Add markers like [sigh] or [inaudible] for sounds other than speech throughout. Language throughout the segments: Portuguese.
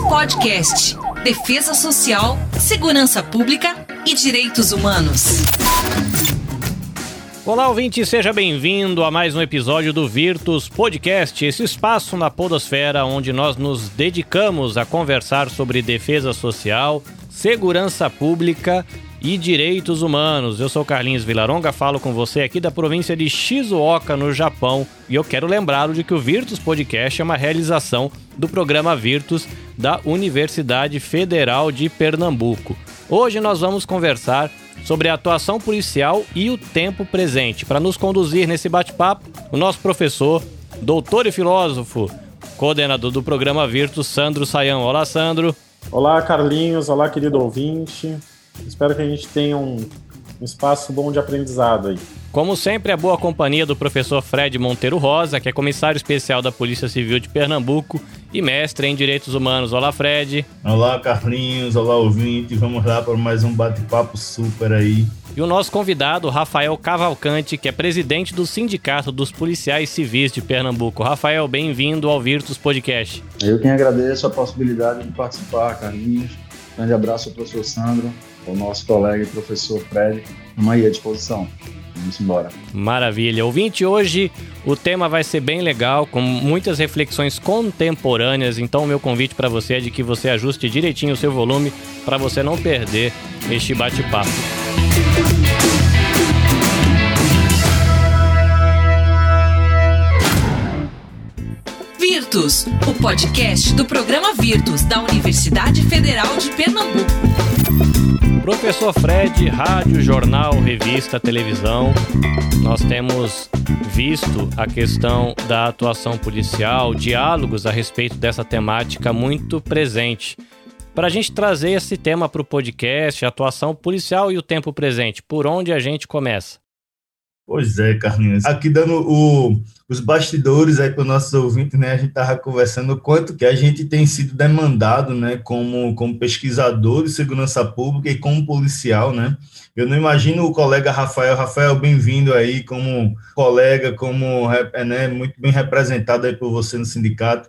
Podcast. Defesa Social, Segurança Pública e Direitos Humanos. Olá, ouvinte, seja bem-vindo a mais um episódio do Virtus Podcast, esse espaço na Podosfera onde nós nos dedicamos a conversar sobre defesa social, segurança pública e direitos humanos. Eu sou Carlinhos Vilaronga, falo com você aqui da província de Shizuoka, no Japão, e eu quero lembrá-lo de que o Virtus Podcast é uma realização do programa Virtus da Universidade Federal de Pernambuco. Hoje nós vamos conversar sobre a atuação policial e o tempo presente. Para nos conduzir nesse bate-papo, o nosso professor, doutor e filósofo, coordenador do programa Virtus, Sandro Saião. Olá, Sandro. Olá, Carlinhos. Olá, querido ouvinte. Espero que a gente tenha um, um espaço bom de aprendizado aí. Como sempre, a boa companhia do professor Fred Monteiro Rosa, que é comissário especial da Polícia Civil de Pernambuco e mestre em Direitos Humanos. Olá, Fred. Olá, Carlinhos. Olá, ouvinte. Vamos lá para mais um bate-papo super aí. E o nosso convidado, Rafael Cavalcante, que é presidente do Sindicato dos Policiais Civis de Pernambuco. Rafael, bem-vindo ao Virtus Podcast. Eu quem agradeço a possibilidade de participar, Carlinhos. Grande abraço ao professor Sandro, ao nosso colega e professor Fred. Vamos aí à disposição. Vamos embora. Maravilha. Ouvinte, hoje o tema vai ser bem legal, com muitas reflexões contemporâneas. Então, o meu convite para você é de que você ajuste direitinho o seu volume para você não perder este bate-papo. Virtus, o podcast do programa Virtus da Universidade Federal de Pernambuco. Professor Fred, rádio, jornal, revista, televisão, nós temos visto a questão da atuação policial, diálogos a respeito dessa temática muito presente. Para a gente trazer esse tema para o podcast, atuação policial e o tempo presente, por onde a gente começa? Pois é, Carlinhos. Aqui dando o, os bastidores aí para os nossos ouvintes, né? A gente estava conversando o quanto que a gente tem sido demandado, né? Como, como pesquisador de segurança pública e como policial, né? Eu não imagino o colega Rafael. Rafael, bem-vindo aí como colega, como né, muito bem representado aí por você no sindicato.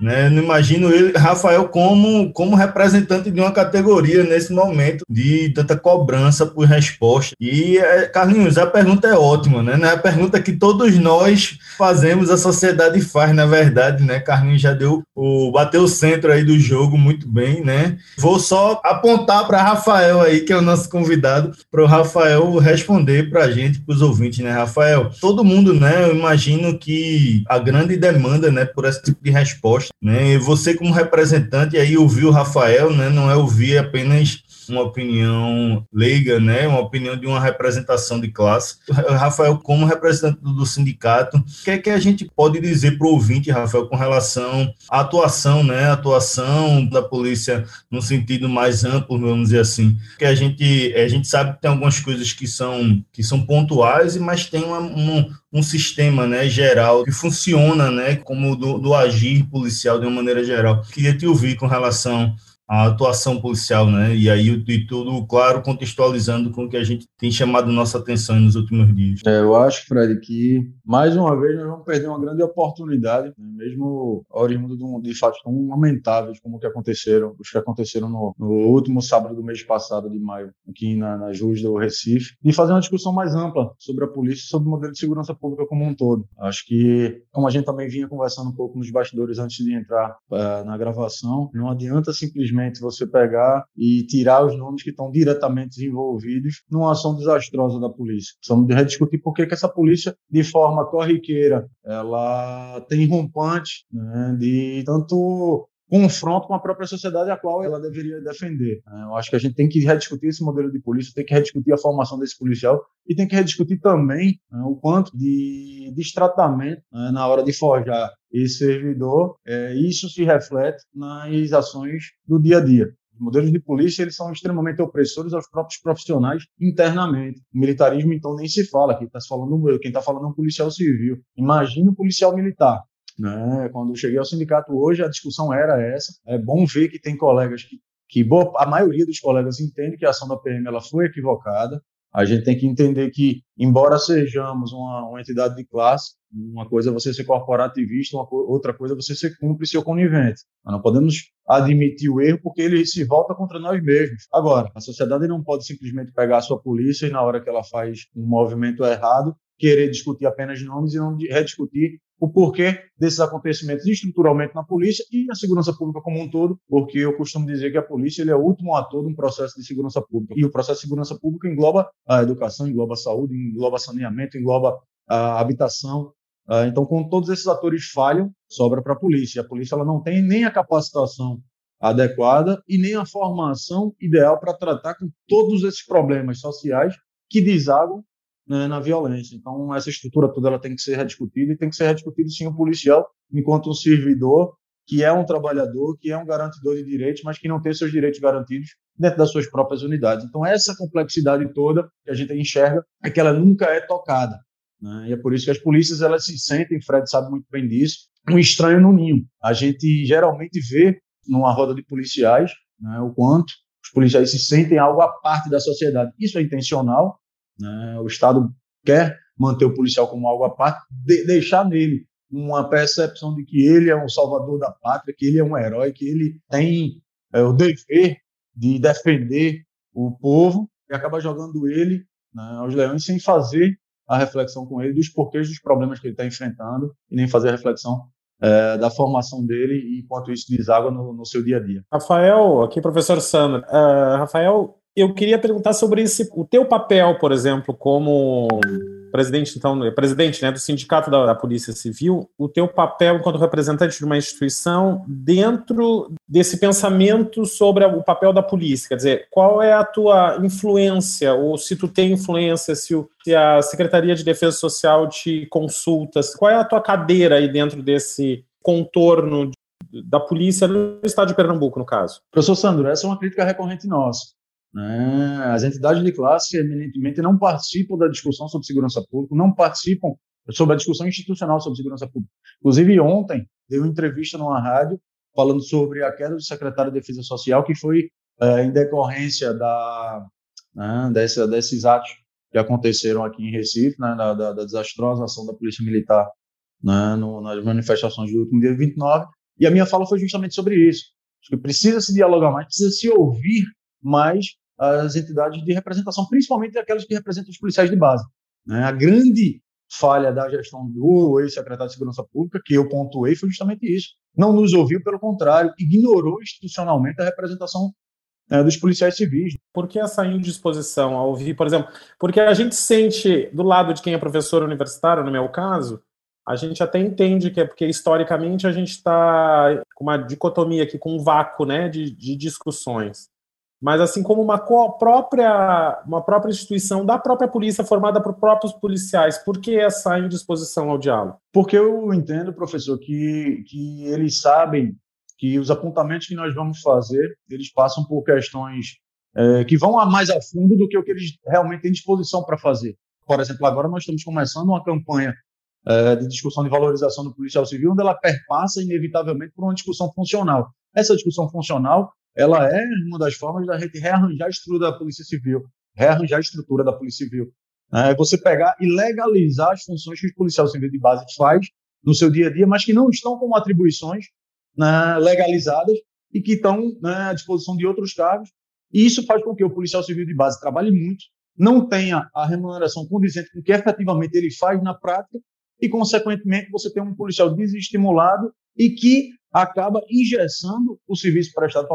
Né? Não imagino ele, Rafael, como, como representante de uma categoria nesse momento de tanta cobrança por resposta. E, é, Carlinhos, a pergunta é ótima, né? É a pergunta que todos nós fazemos, a sociedade faz, na verdade, né? Carlinhos já deu o bateu o centro aí do jogo muito bem, né? Vou só apontar para Rafael aí, que é o nosso convidado, para o Rafael responder para a gente, para os ouvintes, né, Rafael? Todo mundo, né? Eu imagino que a grande demanda, né, por esse tipo de resposta né? E você como representante aí ouvir o Rafael, né? Não é ouvir apenas uma opinião leiga, né, uma opinião de uma representação de classe. Rafael, como representante do sindicato, o que é que a gente pode dizer para o ouvinte, Rafael, com relação à atuação, né, a atuação da polícia no sentido mais amplo, vamos dizer assim, que a gente a gente sabe que tem algumas coisas que são que são pontuais, mas tem uma, um, um sistema né, geral que funciona né, como do, do agir policial de uma maneira geral. Queria te ouvir com relação a atuação policial, né? E aí e tudo, claro, contextualizando com o que a gente tem chamado nossa atenção nos últimos dias. É, eu acho, Fred, que mais uma vez nós vamos perder uma grande oportunidade, né? mesmo oriundo de, um, de fatos tão lamentáveis como que aconteceram, os que aconteceram no, no, último sábado do mês passado, de maio, aqui na, nas ruas do Recife, e fazer uma discussão mais ampla sobre a polícia, sobre o modelo de segurança pública como um todo. Acho que, como a gente também vinha conversando um pouco nos bastidores antes de entrar uh, na gravação, não adianta simplesmente simplesmente você pegar e tirar os nomes que estão diretamente envolvidos numa ação desastrosa da polícia. Precisamos rediscutir por que, essa polícia, de forma corriqueira, ela tem rompante né, de tanto confronto com a própria sociedade a qual ela deveria defender. Né. Eu acho que a gente tem que rediscutir esse modelo de polícia, tem que rediscutir a formação desse policial e tem que rediscutir também né, o quanto de destratamento né, na hora de forjar esse servidor, é, isso se reflete nas ações do dia a dia. Os modelos de polícia eles são extremamente opressores aos próprios profissionais internamente. O militarismo, então, nem se fala. Quem está falando, está falando é um policial civil. Imagina o policial militar. Né? Quando eu cheguei ao sindicato hoje, a discussão era essa. É bom ver que tem colegas que, que boa, a maioria dos colegas entende que a ação da PM ela foi equivocada. A gente tem que entender que, embora sejamos uma, uma entidade de classe, Uma coisa é você ser corporativista, uma, outra coisa é você ser cúmplice ou conivente. Nós não podemos admitir o erro porque ele se volta contra nós mesmos. Agora, a sociedade não pode simplesmente pegar a sua polícia e, na hora que ela faz um movimento errado, querer discutir apenas nomes e não rediscutir o porquê desses acontecimentos estruturalmente na polícia e na segurança pública como um todo, porque eu costumo dizer que a polícia é o último ator de um processo de segurança pública. E o processo de segurança pública engloba a educação, engloba a saúde, engloba saneamento, engloba a habitação. Ah, então, quando todos esses atores falham, sobra para a polícia. A polícia ela não tem nem a capacitação adequada e nem a formação ideal para tratar com todos esses problemas sociais que desagam né, na violência. Então, essa estrutura toda ela tem que ser rediscutida e tem que ser rediscutida sim o policial enquanto um servidor que é um trabalhador, que é um garantidor de direitos, mas que não tem seus direitos garantidos dentro das suas próprias unidades. Então, essa complexidade toda que a gente enxerga é que ela nunca é tocada. Né? E é por isso que as polícias elas se sentem, Fred sabe muito bem disso, um estranho no ninho. A gente geralmente vê numa roda de policiais né, o quanto os policiais se sentem algo à parte da sociedade. Isso é intencional, né? O Estado quer manter o policial como algo à parte, de, deixar nele uma percepção de que ele é um salvador da pátria, que ele é um herói, que ele tem é, o dever de defender o povo e acaba jogando ele né, aos leões sem fazer a reflexão com ele dos porquês dos problemas que ele está enfrentando e nem fazer a reflexão é, da formação dele e enquanto isso deságua no, no, seu dia a dia. Rafael, aqui professor Sandro. Uh, Rafael, eu queria perguntar sobre esse, o teu papel, por exemplo, como presidente, então, presidente né, do Sindicato da, da, Polícia Civil, o teu papel enquanto representante de uma instituição dentro desse pensamento sobre o papel da polícia. Quer dizer, qual é a tua influência, ou se tu tem influência, se, o, se a Secretaria de Defesa Social te consulta, qual é a tua cadeira aí dentro desse contorno da polícia no estado de Pernambuco, no caso? Professor Sandro, essa é uma crítica recorrente nossa. Né? As entidades de classe, eminentemente, não participam da discussão sobre segurança pública, não participam sobre a discussão institucional sobre segurança pública. Inclusive, ontem, dei uma entrevista numa rádio falando sobre a queda do secretário de Defesa Social, que foi é, em decorrência da, né, dessa, desses atos que aconteceram aqui em Recife, né, da, da, da, desastrosa ação da Polícia Militar né, no, nas manifestações do último dia 29, e a minha fala foi justamente sobre isso. Acho que precisa se dialogar mais, precisa se ouvir mais as entidades de representação, principalmente aquelas que representam os policiais de base. Né? A grande falha da gestão do ex-secretário de Segurança Pública, que eu pontuei, foi justamente isso. Não nos ouviu, pelo contrário, ignorou institucionalmente a representação né, dos policiais civis. Por que essa indisposição a ouvir, por exemplo? Porque a gente sente, do lado de quem é professor universitário, no meu caso, a gente até entende que é porque historicamente a gente está com uma dicotomia aqui, com um vácuo né, de, de discussões mas assim como uma própria, uma própria instituição da própria polícia formada por próprios policiais. Por que essa indisposição ao diálogo? Porque eu entendo, professor, que, que eles sabem que os apontamentos que nós vamos fazer, eles passam por questões é, que vão a mais a fundo do que o que eles realmente têm disposição para fazer. Por exemplo, agora nós estamos começando uma campanha é, de discussão de valorização do policial civil, onde ela perpassa inevitavelmente por uma discussão funcional. Essa discussão funcional ela é uma das formas da gente rearranjar a estrutura da Polícia Civil, rearranjar a estrutura da Polícia Civil. É você pegar e legalizar as funções que o policial civil de base faz no seu dia a dia, mas que não estão como atribuições né, legalizadas e que estão né, à disposição de outros cargos. E isso faz com que o policial civil de base trabalhe muito, não tenha a remuneração condizente com o que efetivamente ele faz na prática e, consequentemente, você tem um policial desestimulado e que acaba ingessando o serviço prestado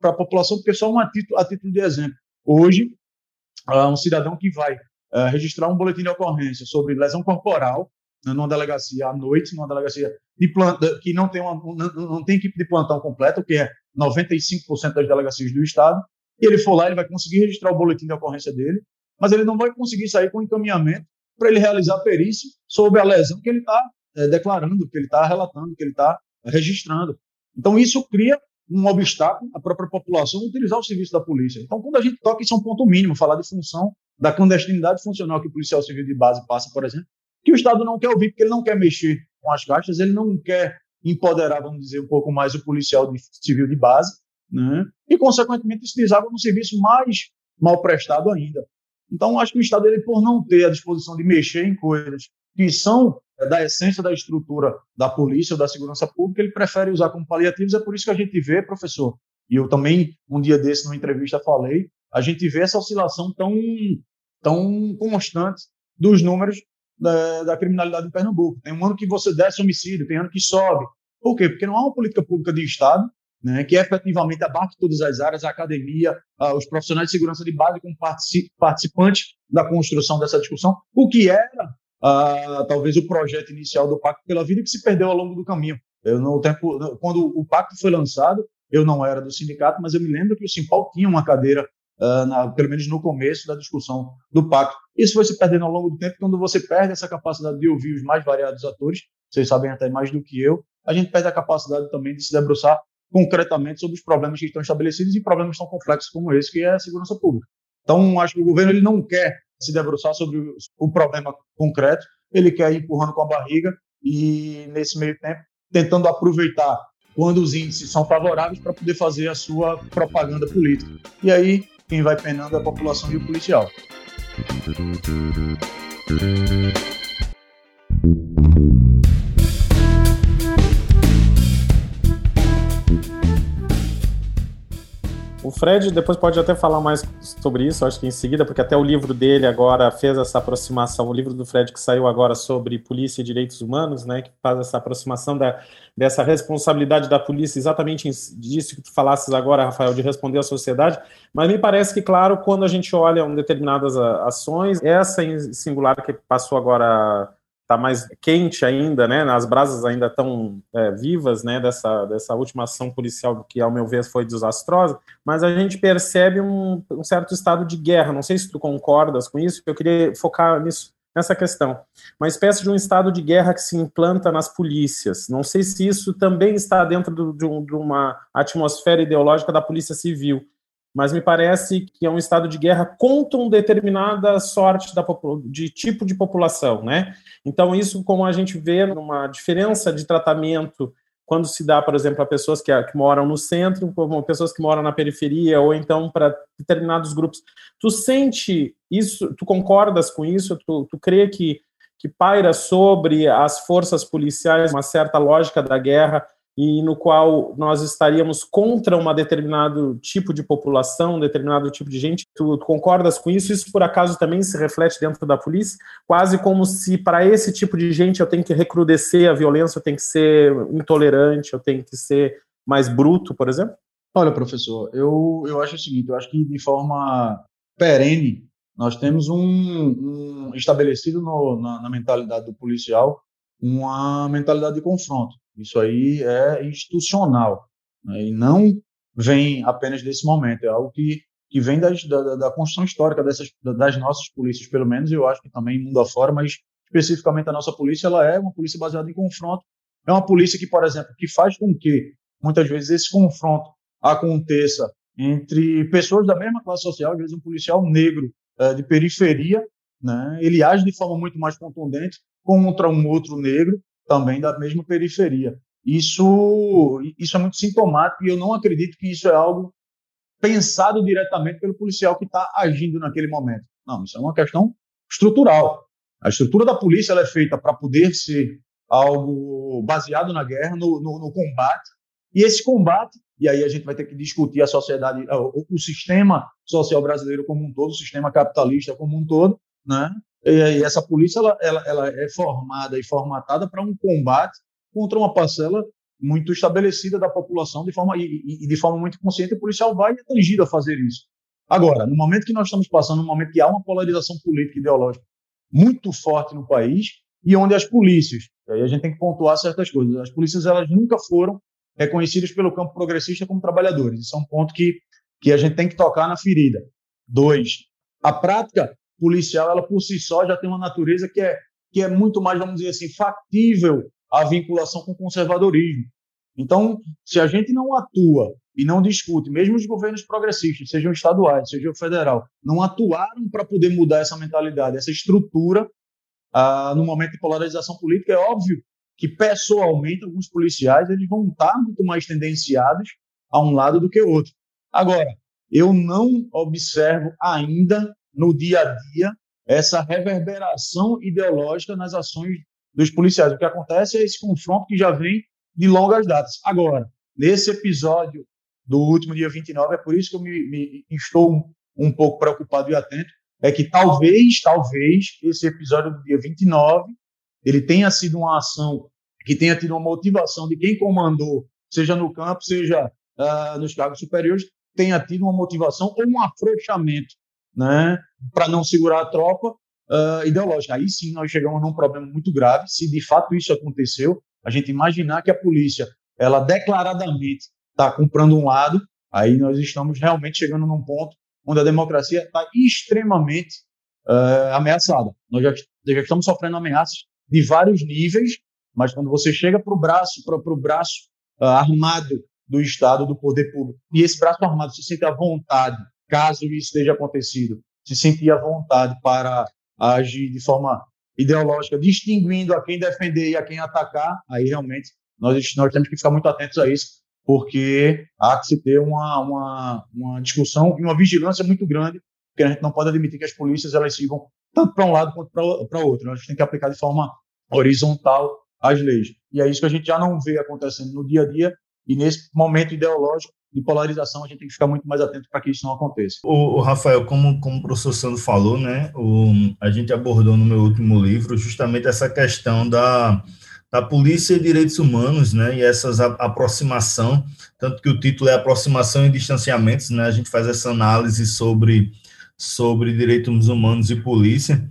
para a população, porque só um a título, a título de exemplo. Hoje, uh, um cidadão que vai uh, registrar um boletim de ocorrência sobre lesão corporal né, numa delegacia à noite, numa delegacia de planta, que não tem, uma, não, não tem equipe de plantão completo, que é 95% das delegacias do Estado, e ele for lá, ele vai conseguir registrar o boletim de ocorrência dele, mas ele não vai conseguir sair com encaminhamento para ele realizar perícia sobre a lesão que ele está é, declarando, que ele está relatando, que ele está registrando. Então, isso cria um obstáculo à própria população utilizar o serviço da polícia. Então, quando a gente toca, isso é um ponto mínimo, falar de função da clandestinidade funcional que o policial civil de base passa, por exemplo, que o Estado não quer ouvir, porque ele não quer mexer com as caixas, ele não quer empoderar, vamos dizer, um pouco mais o policial de, civil de base, né? e, consequentemente, isso desaba um serviço mais mal prestado ainda. Então, acho que o Estado, ele, por não ter a disposição de mexer em coisas que são da essência da estrutura da polícia ou da segurança pública, ele prefere usar como paliativos. É por isso que a gente vê, professor, e eu também, um dia desse, numa entrevista, falei, a gente vê essa oscilação tão, tão constante dos números da, da criminalidade em Pernambuco. Tem um ano que você desce homicídio, tem ano que sobe. Por quê? Porque não há uma política pública de Estado né, que efetivamente abarque todas as áreas, a academia, os profissionais de segurança de base como participantes da construção dessa discussão, o que era uh, talvez o projeto inicial do Pacto pela Vida que se perdeu ao longo do caminho. Eu no tempo, quando o pacto foi lançado, eu não era do sindicato, mas eu me lembro que o Simpal tinha uma cadeira, uh, na, pelo menos no começo da discussão do pacto. Isso foi se perdendo ao longo do tempo, quando você perde essa capacidade de ouvir os mais variados atores, vocês sabem até mais do que eu, a gente perde a capacidade também de se debruçar concretamente sobre os problemas que estão estabelecidos e problemas tão complexos como esse, que é a segurança pública. Então, acho que o governo ele não quer se debruçar sobre o problema concreto, ele quer ir empurrando com a barriga e, nesse meio tempo, tentando aproveitar quando os índices são favoráveis para poder fazer a sua propaganda política. E aí, quem vai penando é a população e o policial. Fred depois pode até falar mais sobre isso, acho que em seguida, porque até o livro dele agora fez essa aproximação, o livro do Fred que saiu agora sobre polícia e direitos humanos, né, que faz essa aproximação da, dessa responsabilidade da polícia, exatamente disso que tu falasses agora, Rafael, de responder à sociedade, mas me parece que, claro, quando a gente olha determinadas ações, essa singular que passou agora está mais quente ainda, né? As brasas ainda estão é, vivas, né? Dessa, dessa última ação policial que, ao meu ver, foi desastrosa. Mas a gente percebe um, um, certo estado de guerra. Não sei se tu concordas com isso. Eu queria focar nisso, nessa questão. Uma espécie de um estado de guerra que se implanta nas polícias. Não sei se isso também está dentro do, de, um, de uma atmosfera ideológica da polícia civil mas me parece que é um estado de guerra contra uma determinada sorte de tipo de população, né? Então, isso, como a gente vê uma diferença de tratamento quando se dá, por exemplo, a pessoas que, que moram no centro, como pessoas que moram na periferia, ou então para determinados grupos. Tu sente isso, tu concordas com isso? Tu, tu crê que, que paira sobre as forças policiais uma certa lógica da guerra e no qual nós estaríamos contra um determinado tipo de população, um determinado tipo de gente. Tu, concordas com isso? Isso, por acaso, também se reflete dentro da polícia? Quase como se, para esse tipo de gente, eu tenho que recrudescer a violência, eu tenho que ser intolerante, eu tenho que ser mais bruto, por exemplo? Olha, professor, eu, eu acho o seguinte, eu acho que de forma perene, nós temos um, um estabelecido no, na, na mentalidade do policial uma mentalidade de confronto. Isso aí é institucional né? e não vem apenas desse momento, é algo que, que vem das, da, da construção histórica dessas, das nossas polícias, pelo menos, eu acho que também mundo afora, mas especificamente a nossa polícia, ela é uma polícia baseada em confronto. É uma polícia que, por exemplo, que faz com que muitas vezes esse confronto aconteça entre pessoas da mesma classe social, às vezes um policial negro é, de periferia, né, ele age de forma muito mais contundente contra um outro negro também da mesma periferia. Isso, isso é muito sintomático e eu não acredito que isso é algo pensado diretamente pelo policial que está agindo naquele momento. Não, isso é uma questão estrutural. A estrutura da polícia é feita para poder ser algo baseado na guerra, no, no, no, combate, e esse combate, e aí a gente vai ter que discutir a sociedade, o, o sistema social brasileiro como um todo, o sistema capitalista como um todo, né? E, essa polícia ela, ela, ela é formada e formatada para um combate contra uma parcela muito estabelecida da população de forma e, e, de forma muito consciente, o policial vai atingido a fazer isso. Agora, no momento que nós estamos passando, no momento que há uma polarização política e ideológica muito forte no país e onde as polícias, aí a gente tem que pontuar certas coisas, as polícias elas nunca foram reconhecidas pelo campo progressista como trabalhadores. Isso é um ponto que, que a gente tem que tocar na ferida. Dois, a prática policial, ela por si só já tem uma natureza que é, que é muito mais, vamos dizer assim, factível à vinculação com o conservadorismo. Então, se a gente não atua e não discute, mesmo os governos progressistas, sejam estaduais, seja o federal, não atuaram para poder mudar essa mentalidade, essa estrutura ah, no momento de polarização política, é óbvio que pessoalmente alguns policiais eles vão estar muito mais tendenciados a um lado do que outro. Agora, eu não observo ainda no dia a dia essa reverberação ideológica nas ações dos policiais. O que acontece é esse confronto que já vem de longas datas. Agora, nesse episódio do último dia 29, é por isso que eu me, me estou um, pouco preocupado e atento, é que talvez, talvez, esse episódio do dia 29, ele tenha sido uma ação que tenha tido uma motivação de quem comandou, seja no campo, seja uh, nos cargos superiores, tenha tido uma motivação ou um afrouxamento, né, para não segurar a tropa uh, ideológica. Aí sim nós chegamos num problema muito grave, se de fato isso aconteceu, a gente imaginar que a polícia, ela declaradamente está comprando um lado, aí nós estamos realmente chegando num ponto onde a democracia está extremamente uh, ameaçada. Nós já, já, estamos sofrendo ameaças de vários níveis, mas quando você chega para o braço, para o braço uh, armado do Estado, do poder público, e esse braço armado se sente à vontade, caso isso esteja acontecido, se sentir à vontade para agir de forma ideológica, distinguindo a quem defender e a quem atacar, aí realmente nós, nós temos que ficar muito atentos a isso, porque há que se ter uma, uma, uma discussão e uma vigilância muito grande, porque a gente não pode admitir que as polícias elas sigam tanto para um lado quanto para outro. A gente tem que aplicar de forma horizontal as leis. E é isso que a gente já não vê acontecendo no dia a dia, e nesse momento ideológico de polarização, a gente tem que ficar muito mais atento para que isso não aconteça. O, o, Rafael, como, como o professor Sandro falou, né, o, a gente abordou no meu último livro justamente essa questão da, da polícia e direitos humanos, né, e essas a, aproximação, tanto que o título é aproximação e distanciamentos, né, a gente faz essa análise sobre, sobre direitos humanos e polícia,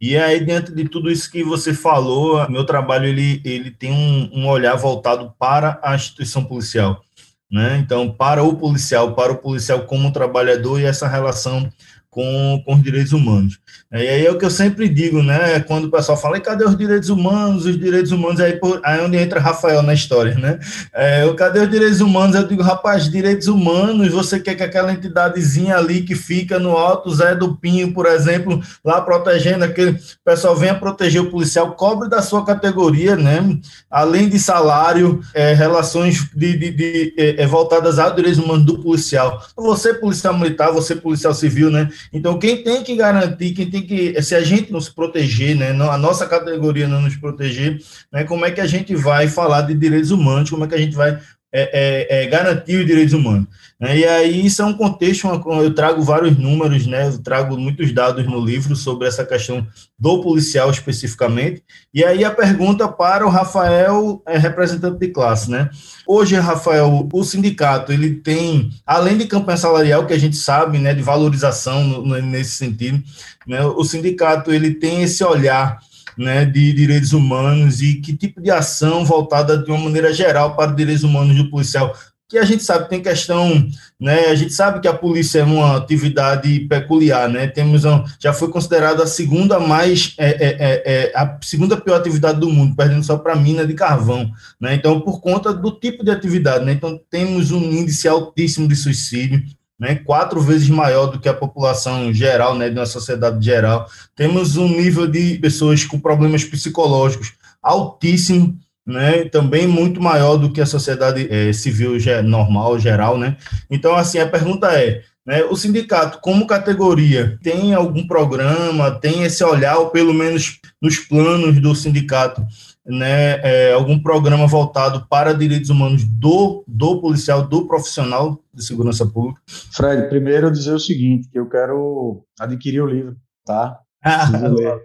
e aí, dentro de tudo isso que você falou, meu trabalho ele, ele tem um, um olhar voltado para a instituição policial né? Então, para o policial, para o policial como trabalhador e essa relação com, com os direitos humanos. E aí é o que eu sempre digo, né? Quando o pessoal fala, e cadê os direitos humanos? Os direitos humanos, aí, aí é onde entra Rafael na história, né? É, cadê os direitos humanos? Eu digo, rapaz, direitos humanos, você quer que aquela entidadezinha ali que fica no alto Zé do Pinho, por exemplo, lá protegendo aquele pessoal venha proteger o policial, cobre da sua categoria, né? Além de salário, é, relações de, de, de é, é voltadas aos direitos humanos do policial. Você, policial militar, você, policial civil, né? Então, quem tem que garantir, quem tem que, se a gente não se proteger, né, a nossa categoria não nos proteger, né, como é que a gente vai falar de direitos humanos, como é que a gente vai é, é, é, garantir os direitos humanos. Né? E aí isso é um contexto, eu trago vários números, né? eu trago muitos dados no livro sobre essa questão do policial especificamente, e aí a pergunta para o Rafael, é, representante de classe. Né? Hoje, Rafael, o sindicato, ele tem, além de campanha salarial, que a gente sabe, né, de valorização no, no, nesse sentido, né, o sindicato ele tem esse olhar né, de direitos humanos e que tipo de ação voltada de uma maneira geral para direitos humanos do policial que a gente sabe tem questão, né? A gente sabe que a polícia é uma atividade peculiar, né? Temos um, já foi considerada a segunda mais é, é, é, é a segunda pior atividade do mundo, perdendo só para a mina de carvão, né? Então, por conta do tipo de atividade, né? Então, temos um índice altíssimo de suicídio, né, quatro vezes maior do que a população geral, né, de uma sociedade geral. Temos um nível de pessoas com problemas psicológicos altíssimo, né, também muito maior do que a sociedade é, civil normal, geral, né. Então, assim, a pergunta é, né, o sindicato, como categoria, tem algum programa, tem esse olhar, ou pelo menos nos planos do sindicato, né, é, algum programa voltado para direitos humanos do, do policial, do profissional de segurança pública? Fred, primeiro dizer o seguinte, que eu quero adquirir o livro, tá? [laughs]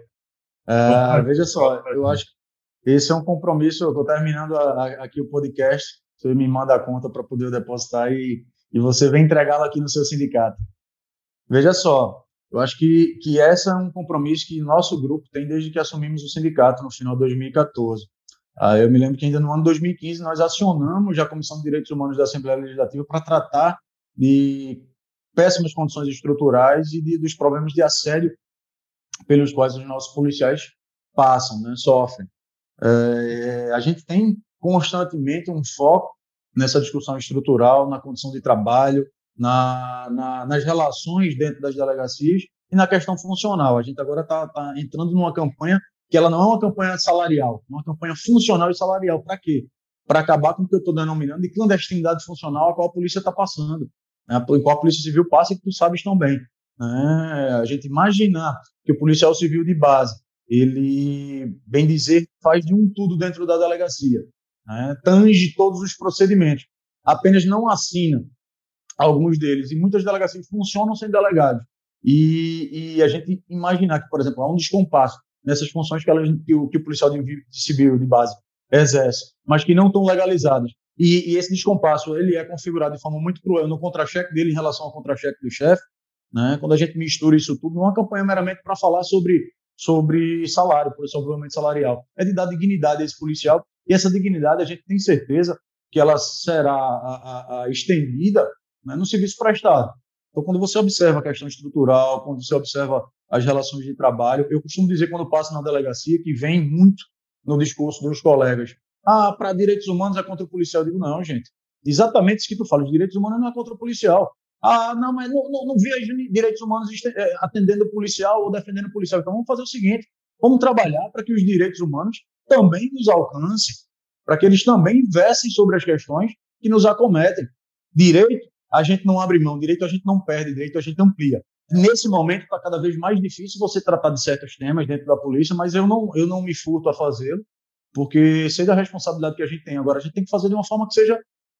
Ah, uh, veja só, eu acho que esse é um compromisso, eu estou terminando a, a, aqui o podcast, você me manda a conta para poder depositar e, e você vem entregá-lo aqui no seu sindicato. Veja só, eu acho que, que esse é um compromisso que nosso grupo tem desde que assumimos o sindicato no final de 2014. Ah, eu me lembro que ainda no ano 2015 nós acionamos a Comissão de Direitos Humanos da Assembleia Legislativa para tratar de péssimas condições estruturais e de, dos problemas de assédio pelos quais os nossos policiais passam, né, sofrem. É, a gente tem constantemente um foco nessa discussão estrutural, na condição de trabalho, na, na, nas relações dentro das delegacias e na questão funcional. A gente agora está tá entrando numa campanha que ela não é uma campanha salarial, é uma campanha funcional e salarial. Para quê? Para acabar com o que eu estou denominando de clandestinidade funcional a qual a polícia está passando, né? por qual a polícia civil passa e que tu sabes tão bem. É, a gente imaginar que o policial civil de base ele, bem dizer, faz de um tudo dentro da delegacia, né? tange todos os procedimentos, apenas não assina alguns deles. E muitas delegacias funcionam sem delegados. E, e a gente imaginar que, por exemplo, há um descompasso nessas funções que, que, o, que o policial de, de civil de base exerce, mas que não estão legalizadas. E, e, esse descompasso ele é configurado de forma muito cruel no contra-cheque dele em relação ao contra-cheque do chefe. Né? Quando a gente mistura isso tudo numa campanha meramente para falar sobre, sobre salário, sobre o aumento salarial, é de dar dignidade a esse policial. E essa dignidade a gente tem certeza que ela será a, a, a estendida né, no serviço prestado. Então, quando você observa a questão estrutural, quando você observa as relações de trabalho, eu costumo dizer quando passo na delegacia que vem muito no discurso dos colegas. Ah, para direitos humanos é contra o policial. Eu digo, não, gente. Exatamente isso que tu fala, os direitos humanos não é contra o policial. Ah, não, mas não, não, não vejo direitos humanos eh, atendendo o policial ou defendendo o policial. Então vamos fazer o seguinte: vamos trabalhar para que os direitos humanos também nos alcancem, para que eles também versem sobre as questões que nos acometem. Direito a gente não abre mão, direito a gente não perde, direito a gente amplia. Nesse momento está cada vez mais difícil você tratar de certos temas dentro da polícia, mas eu não, eu não me furto a fazê-lo, porque sei da responsabilidade que a gente tem. Agora, a gente tem que fazer de uma forma que seja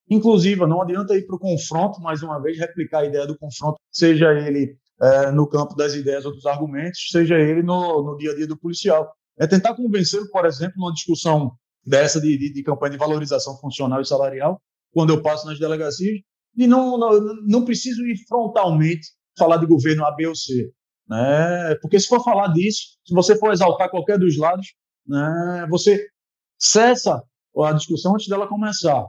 inclusiva, não adianta ir para o confronto, mais uma vez, replicar a ideia do confronto, seja ele é, no campo das ideias ou dos argumentos, seja ele no, no dia a dia do policial. É tentar convencê-lo, por exemplo, numa discussão dessa de, de, de campanha de valorização funcional e salarial, quando eu passo nas delegacias, e não, não, não preciso ir frontalmente falar de governo A, B ou C. Né? Porque se for falar disso, se você for exaltar qualquer dos lados, né, você cessa a discussão antes dela começar.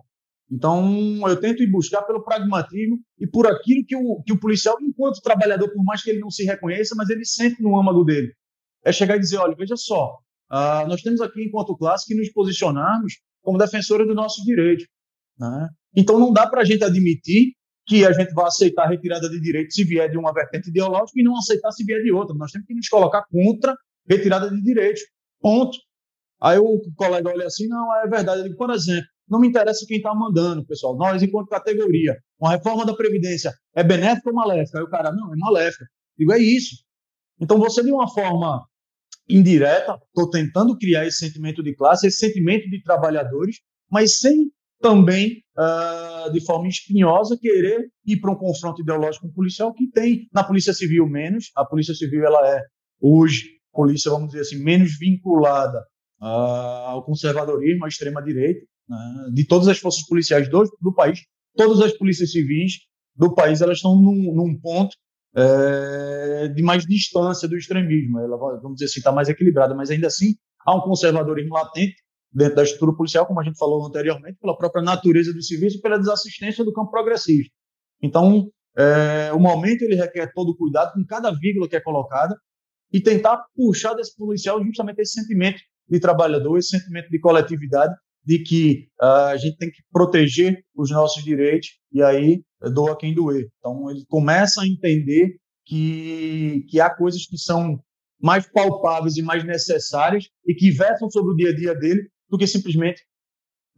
Então, eu tento ir buscar pelo pragmatismo e por aquilo que o, que o policial, enquanto trabalhador, por mais que ele não se reconheça, mas ele sente no âmago dele. É chegar e dizer: olha, veja só, uh, nós temos aqui, enquanto classe, que nos posicionarmos como defensores dos nossos direitos. Né? Então não dá para a gente admitir que a gente vai aceitar a retirada de direitos se vier de uma vertente ideológica e não aceitar se vier de outra. Nós temos que nos colocar contra retirada de direitos. Ponto. Aí o colega olha assim, não, é verdade. Eu digo, por exemplo, não me interessa quem está mandando, pessoal. Nós, enquanto categoria, uma reforma da Previdência é benéfica ou maléfica? Aí o cara, não, é maléfica. Eu digo, é isso. Então você, de uma forma indireta, estou tentando criar esse sentimento de classe, esse sentimento de trabalhadores, mas sem também, uh, de forma espinhosa, querer ir para um confronto ideológico com o policial, que tem na Polícia Civil menos. A Polícia Civil ela é, hoje, polícia, vamos dizer assim, menos vinculada uh, ao conservadorismo, à extrema-direita, uh, de todas as forças policiais do, do país. Todas as polícias civis do país elas estão num, num ponto é, de mais distância do extremismo. Ela, vamos dizer assim, está mais equilibrada, mas ainda assim há um conservadorismo latente dentro da estrutura policial, como a gente falou anteriormente, pela própria natureza do serviço e pela desassistência do campo progressista. Então, é, o momento ele requer todo o cuidado com cada vírgula que é colocada e tentar puxar desse policial justamente esse sentimento de trabalhador, esse sentimento de coletividade, de que uh, a gente tem que proteger os nossos direitos e aí doa quem doer. Então, ele começa a entender que, que há coisas que são mais palpáveis e mais necessárias e que versam sobre o dia a dia dele do que simplesmente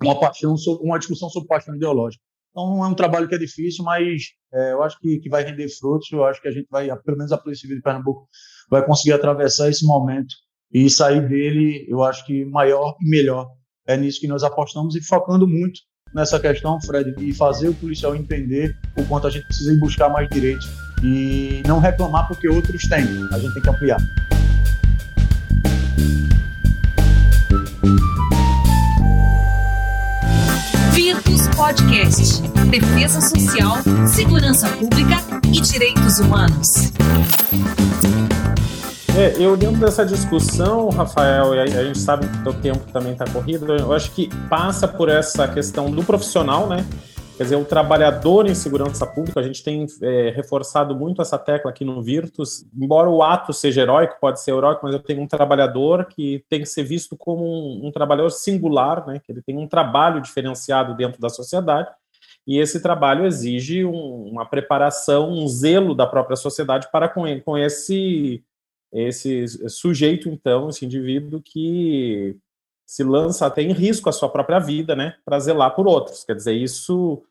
uma paixão, uma discussão sobre paixão ideológica. Então é um trabalho que é difícil, mas é, eu acho que, que vai render frutos. Eu acho que a gente vai, pelo menos a Polícia Civil de Pernambuco, vai conseguir atravessar esse momento e sair dele. Eu acho que maior e melhor é nisso que nós apostamos e focando muito nessa questão, Fred, de fazer o policial entender o quanto a gente precisa ir buscar mais direitos e não reclamar porque outros têm. A gente tem que ampliar. Podcast. Defesa Social, Segurança Pública e Direitos Humanos. É, eu dentro dessa discussão, Rafael, e a, gente sabe que o tempo também está corrido, eu acho que passa por essa questão do profissional, né? Quer dizer, o trabalhador em segurança pública, a gente tem é, reforçado muito essa tecla aqui no Virtus. Embora o ato seja heróico, pode ser heróico, mas eu tenho um trabalhador que tem que ser visto como um, um trabalhador singular, né? que ele tem um trabalho diferenciado dentro da sociedade, e esse trabalho exige um, uma preparação, um zelo da própria sociedade para com, com esse, esse sujeito, então, esse indivíduo que se lança até em risco a sua própria vida, né, para zelar por outros. Quer dizer, isso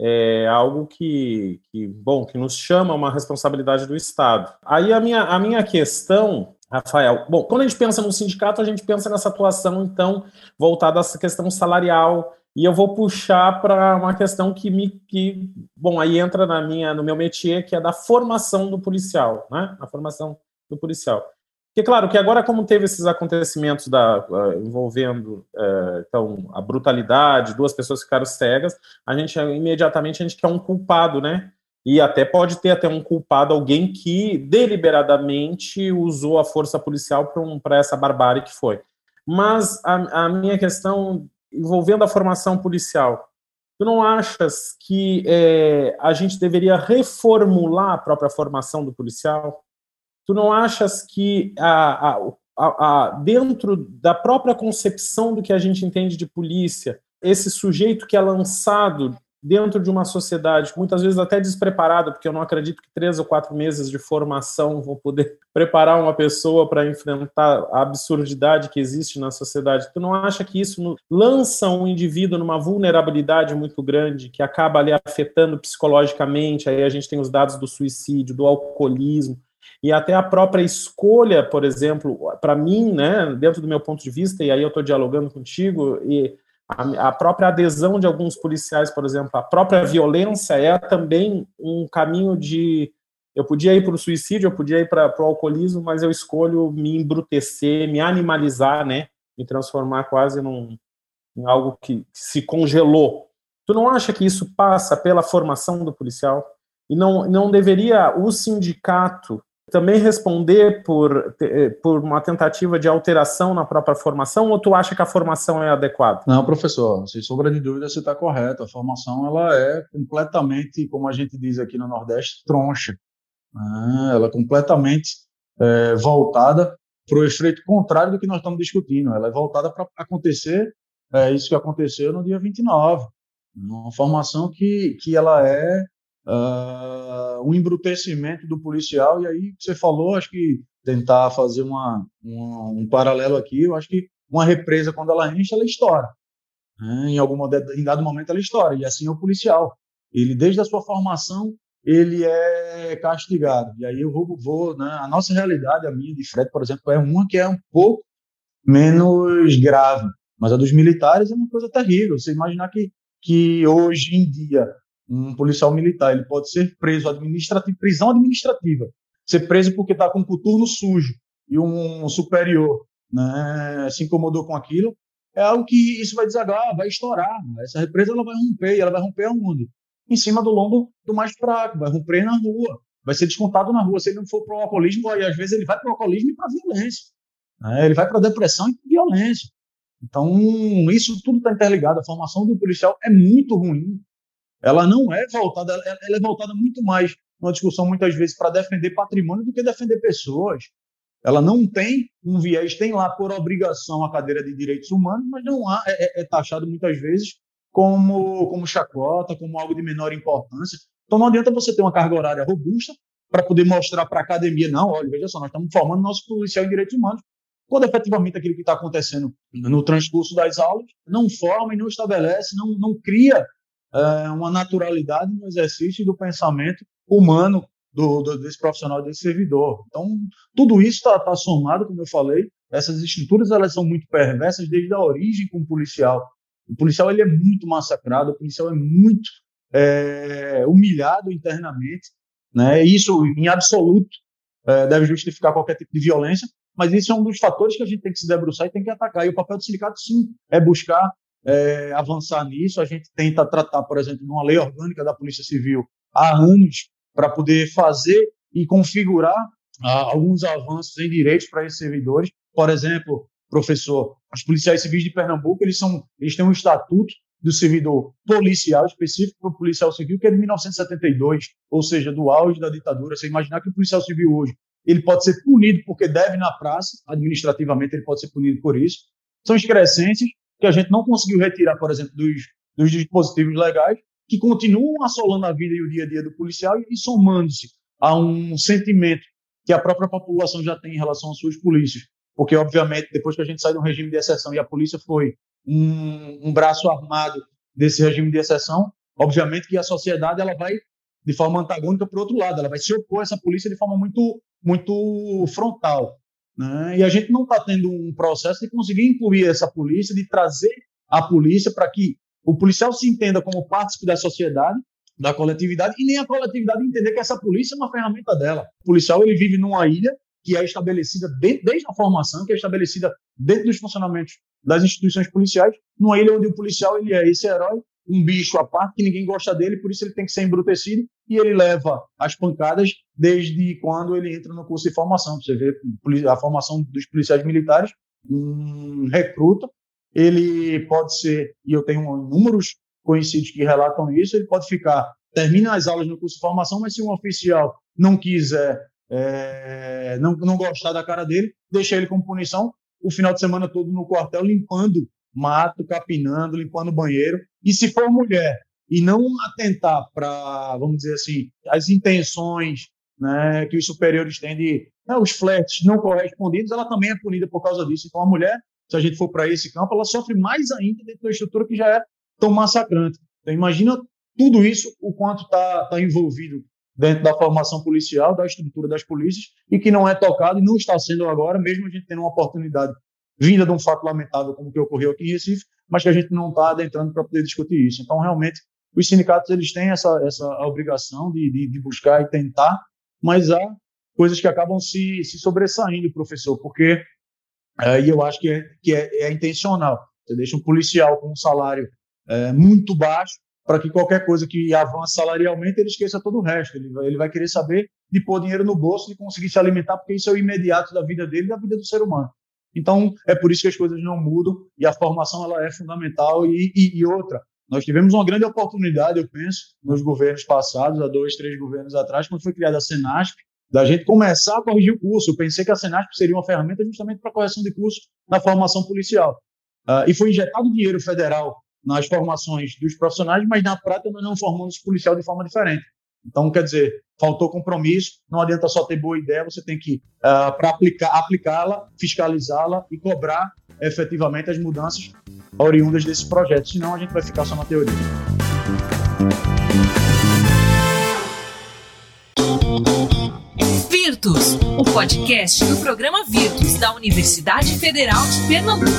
é algo que, que, bom, que nos chama uma responsabilidade do Estado. Aí a minha, a minha questão Rafael. Bom, quando a gente pensa no sindicato, a gente pensa nessa atuação, então, voltada a essa questão salarial, e eu vou puxar para uma questão que me. Que, bom, aí entra na minha, no meu métier, que é da formação do policial, né? A formação do policial. Porque, claro, que agora, como teve esses acontecimentos da, uh, envolvendo uh, então, a brutalidade, duas pessoas ficaram cegas, a gente imediatamente a gente quer um culpado, né? E até pode ter até um culpado, alguém que deliberadamente usou a força policial para um, essa barbárie que foi. Mas a, a, minha questão envolvendo a formação policial, tu não achas que é, a gente deveria reformular a própria formação do policial? Tu não achas que a, a, a, dentro da própria concepção do que a gente entende de polícia, esse sujeito que é lançado dentro de uma sociedade, muitas vezes até despreparada, porque eu não acredito que três ou quatro meses de formação vão poder [laughs] preparar uma pessoa para enfrentar a absurdidade que existe na sociedade. Tu não acha que isso lança um indivíduo numa vulnerabilidade muito grande, que acaba ali afetando psicologicamente? Aí a gente tem os dados do suicídio, do alcoolismo, e até a própria escolha, por exemplo, para mim, né, dentro do meu ponto de vista, e aí eu estou dialogando contigo, e a, a, própria adesão de alguns policiais, por exemplo, a própria violência é também um caminho de. Eu podia ir para o suicídio, eu podia ir para o alcoolismo, mas eu escolho me embrutecer, me animalizar, né? Me transformar quase num, em algo que se congelou. Tu não acha que isso passa pela formação do policial? E não, não deveria o sindicato também responder por, eh, por uma tentativa de alteração na própria formação, ou tu acha que a formação é adequada? Não, professor, sem sombra de dúvida você está correto. A formação ela é completamente, como a gente diz aqui no Nordeste, troncha. Ah, ela é completamente é, voltada para o efeito contrário do que nós estamos discutindo. Ela é voltada para acontecer é, isso que aconteceu no dia 29. Uma formação que, que ela é uh, um embrutecimento do policial, e aí você falou, acho que tentar fazer uma, uma, um paralelo aqui, eu acho que uma represa, quando ela enche, ela estoura. Né? Em algum em dado momento ela estoura, e assim é o policial. Ele, desde a sua formação, ele é castigado. E aí eu vou, vou né? a nossa realidade, a minha de Fred, por exemplo, é uma que é um pouco menos grave, mas a dos militares é uma coisa terrível. Você imaginar que, que hoje em dia um policial militar, ele pode ser preso administrativo, prisão administrativa, ser preso porque está com um coturno sujo e um superior né, se incomodou com aquilo, é algo que isso vai desagar, vai estourar. Essa represa ela vai romper, e ela vai romper aonde? Em cima do lombo do mais fraco, vai romper na rua, vai ser descontado na rua. Se ele não for para o alcoolismo, aí, às vezes ele vai para o alcoolismo e para a violência. Né? Ele vai para a depressão e violência. Então, isso tudo está interligado. A formação do policial é muito ruim ela não é voltada, ela é voltada muito mais numa discussão muitas vezes para defender patrimônio do que defender pessoas. Ela não tem um viés, tem lá por obrigação a cadeira de direitos humanos, mas não há, é, é, é taxado muitas vezes como, como chacota, como algo de menor importância. Então não adianta você ter uma carga horária robusta para poder mostrar para a academia, não, olha, veja só, nós estamos formando nosso policial em direitos humanos, quando efetivamente aquilo que está acontecendo no transcurso das aulas não forma e não estabelece, não, não cria é, uma naturalidade no exercício do pensamento humano do, do, desse profissional, desse servidor. Então, tudo isso está tá somado, como eu falei, essas estruturas elas são muito perversas desde a origem com o policial. O policial ele é muito massacrado, o policial é muito é, humilhado internamente, né? Isso, em absoluto, é, deve justificar qualquer tipo de violência, mas isso é um dos fatores que a gente tem que se debruçar e tem que atacar. E o papel do sindicato, sim, é buscar é, avançar nisso. A gente tenta tratar, por exemplo, numa lei orgânica da Polícia Civil há anos para poder fazer e configurar ah, alguns avanços em direitos para esses servidores. Por exemplo, professor, os policiais civis de Pernambuco eles são, eles têm um estatuto do servidor policial específico para o policial civil que é de 1972, ou seja, do auge da ditadura. Você imaginar que o policial civil hoje ele pode ser punido porque deve na praça, administrativamente ele pode ser punido por isso. São excrescentes que a gente não conseguiu retirar, por exemplo, dos, dos dispositivos legais, que continuam assolando a vida e o dia a dia do policial e somando-se a um sentimento que a própria população já tem em relação às suas polícias. Porque, obviamente, depois que a gente sai de um regime de exceção e a polícia foi um, um braço armado desse regime de exceção, obviamente que a sociedade ela vai de forma antagônica para o outro lado, ela vai se opor a essa polícia de forma muito, muito frontal. Né? e a gente não está tendo um processo de conseguir incluir essa polícia, de trazer a polícia para que o policial se entenda como parte da sociedade, da coletividade, e nem a coletividade entender que essa polícia é uma ferramenta dela. O policial ele vive numa ilha que é estabelecida desde, desde a formação, que é estabelecida dentro dos funcionamentos das instituições policiais, numa ilha onde o policial ele é esse herói, um bicho à parte, que ninguém gosta dele, por isso ele tem que ser embrutecido, e ele leva as pancadas desde quando ele entra no curso de formação. Você vê a formação dos policiais militares, um recruta, ele pode ser, e eu tenho inúmeros conhecidos que relatam isso, ele pode ficar, termina as aulas no curso de formação, mas se um oficial não quiser, é, não, não gostar da cara dele, deixa ele como punição o final de semana todo no quartel limpando mato, capinando, limpando banheiro. E se for mulher e não atentar para, vamos dizer assim, as intenções né, que os superiores têm de né, os flertes não correspondidos, ela também é punida por causa disso. Então a mulher, se a gente for para esse campo, ela sofre mais ainda dentro da estrutura que já é tão massacrante. Então imagina tudo isso, o quanto está tá envolvido dentro da formação policial, da estrutura das polícias, e que não é tocado e não está sendo agora, mesmo a gente tendo uma oportunidade vinda de um fato lamentável como o que ocorreu aqui em Recife, mas que a gente não está adentrando para poder discutir isso. Então, realmente, os sindicatos eles têm essa, essa obrigação de, de, de buscar e tentar, mas há coisas que acabam se, se sobressaindo, professor, porque aí eu acho que, é, que é, é intencional. Você deixa um policial com um salário é, muito baixo para que qualquer coisa que avance salarialmente ele esqueça todo o resto. Ele vai, ele vai querer saber de pôr dinheiro no bolso, e conseguir se alimentar, porque isso é o imediato da vida dele e da vida do ser humano. Então, é por isso que as coisas não mudam e a formação ela é fundamental. E, e, e, outra, nós tivemos uma grande oportunidade, eu penso, nos governos passados, há dois, três governos atrás, quando foi criada a Senasp, da gente começar a corrigir o curso. Eu pensei que a Senasp seria uma ferramenta justamente para correção de curso na formação policial. Uh, e foi injetado dinheiro federal nas formações dos profissionais, mas na prática nós não formamos policial de forma diferente. Então, quer dizer, faltou compromisso, não adianta só ter boa ideia, você tem que, uh, para aplicar, aplicá-la, fiscalizá-la e cobrar efetivamente as mudanças oriundas desse projeto, senão a gente vai ficar só na teoria. Virtus, o podcast do programa Virtus da Universidade Federal de Pernambuco.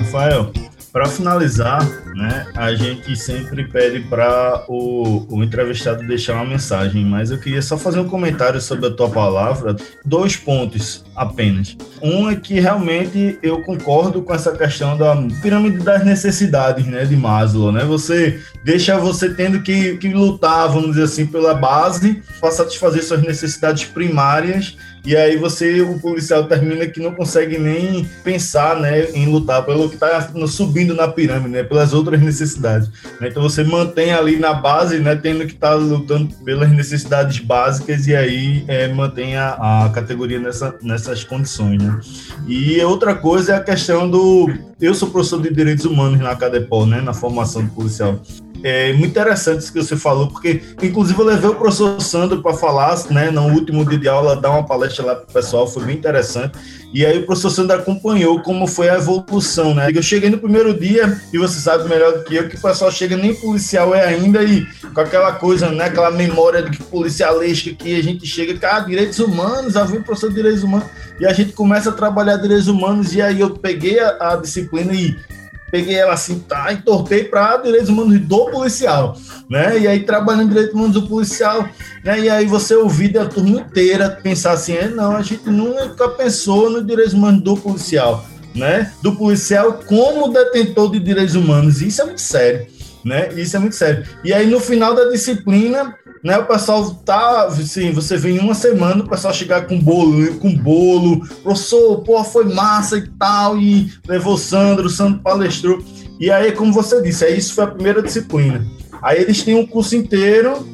Rafael, para finalizar, né, a gente sempre pede para o, o entrevistado deixar uma mensagem, mas eu queria só fazer um comentário sobre a tua palavra, dois pontos apenas. Um é que realmente eu concordo com essa questão da pirâmide das necessidades, né, de Maslow, né? Você deixa você tendo que, que lutar, vamos dizer assim, pela base para satisfazer suas necessidades primárias e aí você, o policial termina que não consegue nem pensar, né, em lutar pelo que está subindo na pirâmide, né, pelas outras necessidades. Né? Então você mantém ali na base, né, tendo que estar tá lutando pelas necessidades básicas e aí é, mantém a, a categoria nessa, nessas condições, né. E outra coisa é a questão do... Eu sou professor de Direitos Humanos na Cadepol, né, na formação do policial. É muito interessante isso que você falou, porque inclusive eu levei o professor Sandro para falar, né, no último dia de aula, dar uma palestra lá para o pessoal, foi bem interessante. E aí o professor Sandro acompanhou como foi a evolução, né? Eu cheguei no primeiro dia, e você sabe melhor do que eu, que o pessoal chega nem policial é ainda, e com aquela coisa, né, aquela memória de policialesca que a gente chega, cara, direitos humanos, havia um professor de direitos humanos, e a gente começa a trabalhar direitos humanos, e aí eu peguei a, a disciplina e peguei ela assim, tá, e tortei para direitos humanos do policial, né? E aí trabalhando direitos humanos do policial, né? E aí você ouvir a turma inteira pensar assim, é, não, a gente nunca pensou no direitos humanos do policial, né? Do policial como detentor de direitos humanos. Isso é muito sério, né? Isso é muito sério. E aí no final da disciplina né? O pessoal tá, assim, você vem uma semana, o pessoal chegar com bolo, com bolo, professor, pô, foi massa e tal, e levou o Sandro, o Sandro palestrou. E aí, como você disse, aí isso foi a primeira disciplina. Aí eles têm um curso inteiro,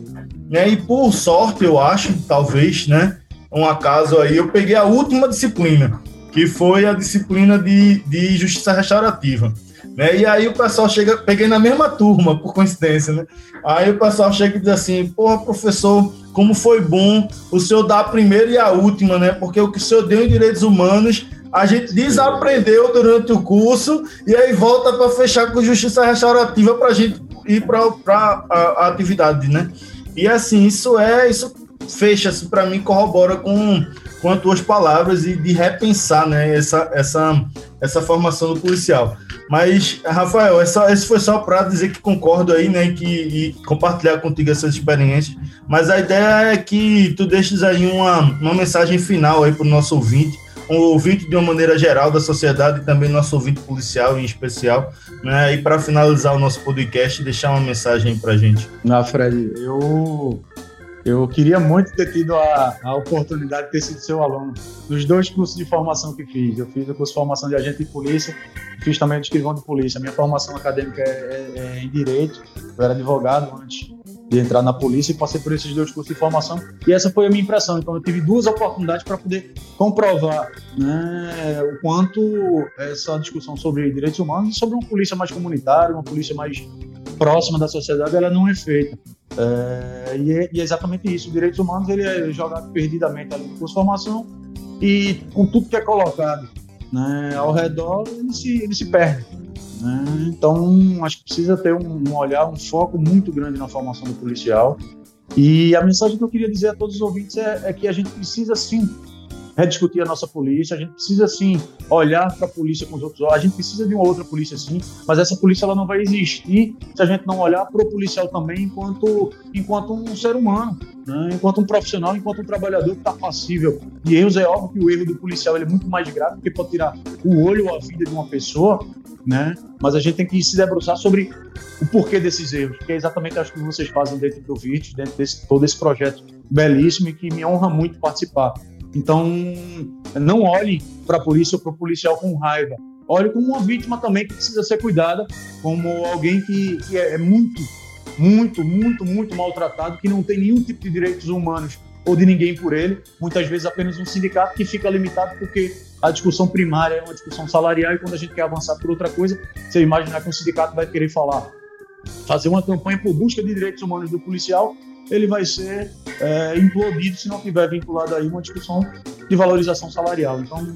né? E por sorte, eu acho, talvez, né? Um acaso aí, eu peguei a última disciplina, que foi a disciplina de, de justiça restaurativa. Né? E aí o pessoal chega, peguei na mesma turma, por coincidência, né? Aí o pessoal chega e diz assim, porra, professor, como foi bom o senhor dar a primeira e a última, né? Porque o que o senhor deu em direitos humanos, a gente desaprendeu durante o curso e aí volta para fechar com justiça restaurativa para a gente ir para a, atividade, né? E assim, isso é, isso fecha, assim, para mim, corrobora com quanto às palavras e de repensar né, essa, essa, essa formação do policial. Mas, Rafael, essa, esse foi só para dizer que concordo aí, né, que, e compartilhar contigo essas experiências. Mas a ideia é que tu deixes aí uma, uma mensagem final aí para o nosso ouvinte, um ouvinte de uma maneira geral da sociedade e também nosso ouvinte policial em especial, né, e para finalizar o nosso podcast, deixar uma mensagem para gente. Na Fred, eu eu queria muito ter tido a, a oportunidade de ter sido seu aluno nos dois cursos de formação que fiz. Eu fiz o curso de formação de agente de polícia, fiz também o de escrivão de polícia. Minha formação acadêmica é, é, é, em direito, eu era advogado antes de entrar na polícia e passei por esses dois cursos de formação. E essa foi a minha impressão. Então eu tive duas oportunidades para poder comprovar né, o quanto essa discussão sobre direitos humanos e sobre uma polícia mais comunitária, uma polícia mais próxima da sociedade, ela não é feita. É, e, é, e, é, exatamente isso. Os direitos humanos ele é jogado perdidamente ali no curso de formação e com tudo que é colocado né, ao redor, ele se, ele se perde. Né? Então, acho que precisa ter um, um olhar, um foco muito grande na formação do policial. E a mensagem que eu queria dizer a todos os ouvintes é, é que a gente precisa sim rediscutir a nossa polícia, a gente precisa sim olhar para a polícia com os outros olhos, a gente precisa de uma outra polícia sim, mas essa polícia ela não vai existir se a gente não olhar para o policial também enquanto, enquanto um ser humano, né? enquanto um profissional, enquanto um trabalhador que está passível de erros. É óbvio que o erro do policial é muito mais grave, porque pode tirar o olho ou a vida de uma pessoa, né? mas a gente tem que se debruçar sobre o porquê desses erros, que é exatamente acho que vocês fazem dentro do VIT, dentro desse todo esse projeto belíssimo e que me honra muito participar. Então, não olhe para a polícia ou para o policial com raiva. Olhe como uma vítima também que precisa ser cuidada, como alguém que, que é muito, muito, muito, muito maltratado, que não tem nenhum tipo de direitos humanos ou de ninguém por ele. Muitas vezes apenas um sindicato que fica limitado porque a discussão primária é uma discussão salarial e quando a gente quer avançar por outra coisa, você imaginar que um sindicato vai querer falar, fazer uma campanha por busca de direitos humanos do policial ele vai ser é, implodido se não tiver vinculado aí uma discussão de valorização salarial. Então,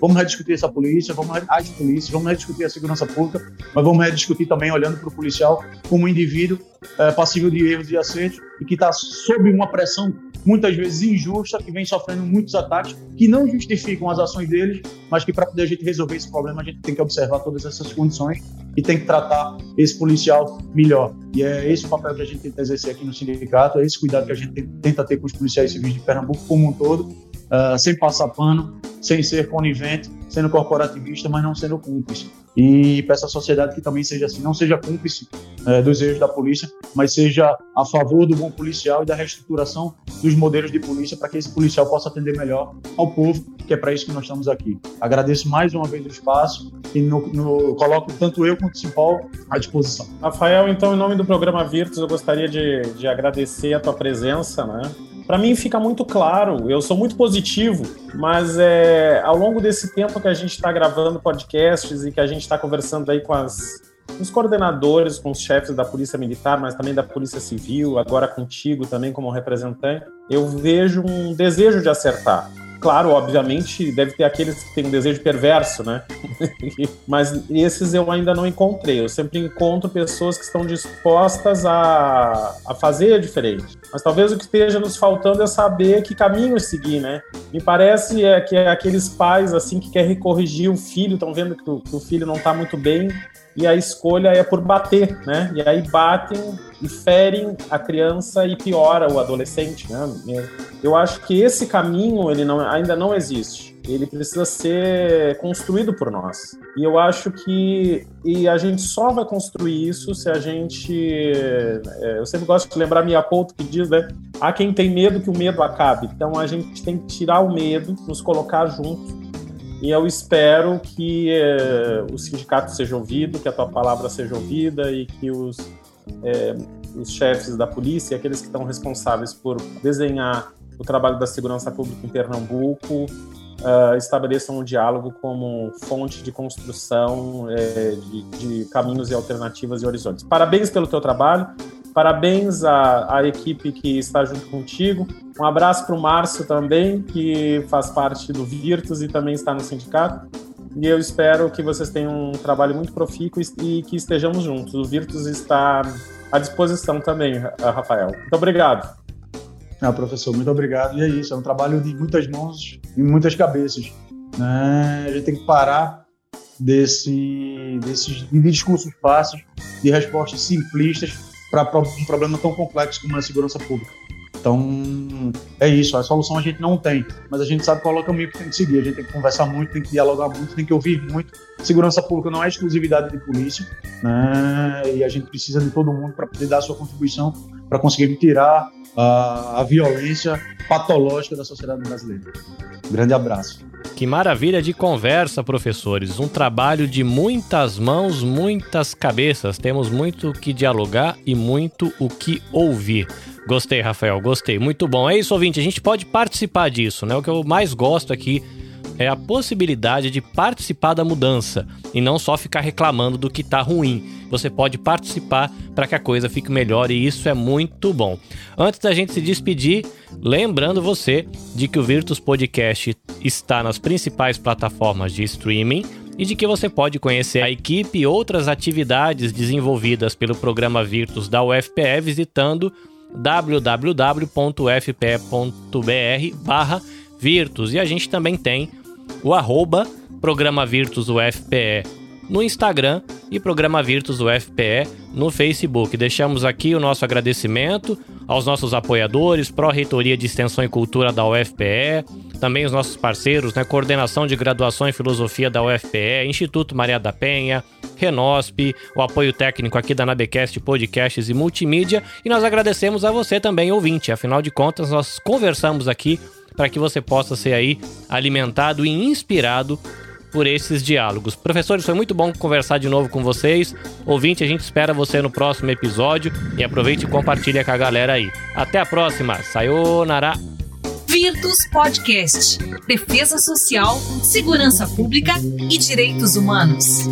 vamos rediscutir essa polícia, vamos as polícias, vamos rediscutir a segurança pública, mas vamos rediscutir também olhando para o policial como um indivíduo é, passível de erros e acertos e que está sob uma pressão muitas vezes injusta, que vem sofrendo muitos ataques que não justificam as ações deles, mas que para poder a gente resolver esse problema, a gente tem que observar todas essas condições e tem que tratar esse policial melhor. E é esse o papel que a gente tenta exercer aqui no sindicato, é esse cuidado que a gente tenta ter com os policiais civis de Pernambuco como um todo, uh, sem passar pano, sem ser conivente, sendo corporativista, mas não sendo cúmplice. E para essa sociedade que também seja assim, não seja cúmplice uh, dos erros da polícia, mas seja a favor do bom policial e da reestruturação dos modelos de polícia para que esse policial possa atender melhor ao povo, que é para isso que nós estamos aqui. Agradeço mais uma vez o espaço e no, no, coloco tanto eu quanto o Simpol à disposição. Rafael, então, em nome do programa Virtus, eu gostaria de, de agradecer a tua presença, né? Para mim fica muito claro, eu sou muito positivo, mas é, ao longo desse tempo que a gente está gravando podcasts e que a gente está conversando aí com as, os coordenadores, com os chefes da Polícia Militar, mas também da Polícia Civil, agora contigo também como representante, eu vejo um desejo de acertar. Claro, obviamente, deve ter aqueles que têm um desejo perverso, né? [laughs] Mas esses eu ainda não encontrei. Eu sempre encontro pessoas que estão dispostas a, a fazer diferente. Mas talvez o que esteja nos faltando é saber que caminho seguir, né? Me parece é que é aqueles pais assim que querem corrigir o filho, estão vendo que o, que o filho não está muito bem e a escolha é por bater, né? E aí batem e ferem a criança e piora o adolescente, né? Eu acho que esse caminho ele não, ainda não existe. Ele precisa ser construído por nós. E eu acho que e a gente só vai construir isso se a gente. É, eu sempre gosto de lembrar minha ponto que diz, né? Há quem tem medo que o medo acabe. Então a gente tem que tirar o medo, nos colocar juntos e eu espero que eh, o sindicato seja ouvido, que a tua palavra seja ouvida e que os, eh, os chefes da polícia, aqueles que estão responsáveis por desenhar o trabalho da segurança pública em Pernambuco, uh, estabeleçam um diálogo como fonte de construção de, de caminhos e alternativas e horizontes. Parabéns pelo teu trabalho. Parabéns à, à equipe que está junto contigo. Um abraço para o Márcio também, que faz parte do Virtus e também está no sindicato. E eu espero que vocês tenham um trabalho muito profícuo e que estejamos juntos. O Virtus está à disposição também, Rafael. Muito obrigado. Ah, professor, muito obrigado. E é isso, é um trabalho de muitas mãos e muitas cabeças. Né? A gente tem que parar desse, desses de discursos fáceis, de respostas simplistas para um problema tão complexo como a segurança pública. Então, é isso. A solução a gente não tem, mas a gente sabe qual é o caminho que tem que seguir. A gente tem que conversar muito, tem que dialogar muito, tem que ouvir muito. Segurança pública não é exclusividade de polícia, né? E a gente precisa de todo mundo para poder dar a sua contribuição para conseguir tirar a, a violência patológica da sociedade brasileira. Grande abraço. Que maravilha de conversa, professores. Um trabalho de muitas mãos, muitas cabeças. Temos muito o que dialogar e muito o que ouvir. Gostei, Rafael, gostei. Muito bom. É isso, ouvinte. A gente pode participar disso, né? O que eu mais gosto aqui é a possibilidade de participar da mudança e não só ficar reclamando do que está ruim. Você pode participar para que a coisa fique melhor e isso é muito bom. Antes da gente se despedir, lembrando você de que o Virtus Podcast está nas principais plataformas de streaming e de que você pode conhecer a equipe e outras atividades desenvolvidas pelo programa Virtus da UFPE visitando www.fpe.br/virtus. E a gente também tem o arroba Programa Virtus UFPE no Instagram e Programa Virtus UFPE no Facebook. Deixamos aqui o nosso agradecimento aos nossos apoiadores, Pró-Reitoria de Extensão e Cultura da UFPE, também os nossos parceiros, né, Coordenação de Graduação em Filosofia da UFPE, Instituto Maria da Penha, Renosp, o apoio técnico aqui da Nabecast Podcasts e Multimídia, e nós agradecemos a você também, ouvinte. Afinal de contas, nós conversamos aqui para que você possa ser aí alimentado e inspirado por esses diálogos. Professores, foi muito bom conversar de novo com vocês. Ouvinte, a gente espera você no próximo episódio e aproveite e compartilha com a galera aí. Até a próxima. Sayonara. Virtus Podcast. Defesa Social, Segurança Pública e Direitos Humanos.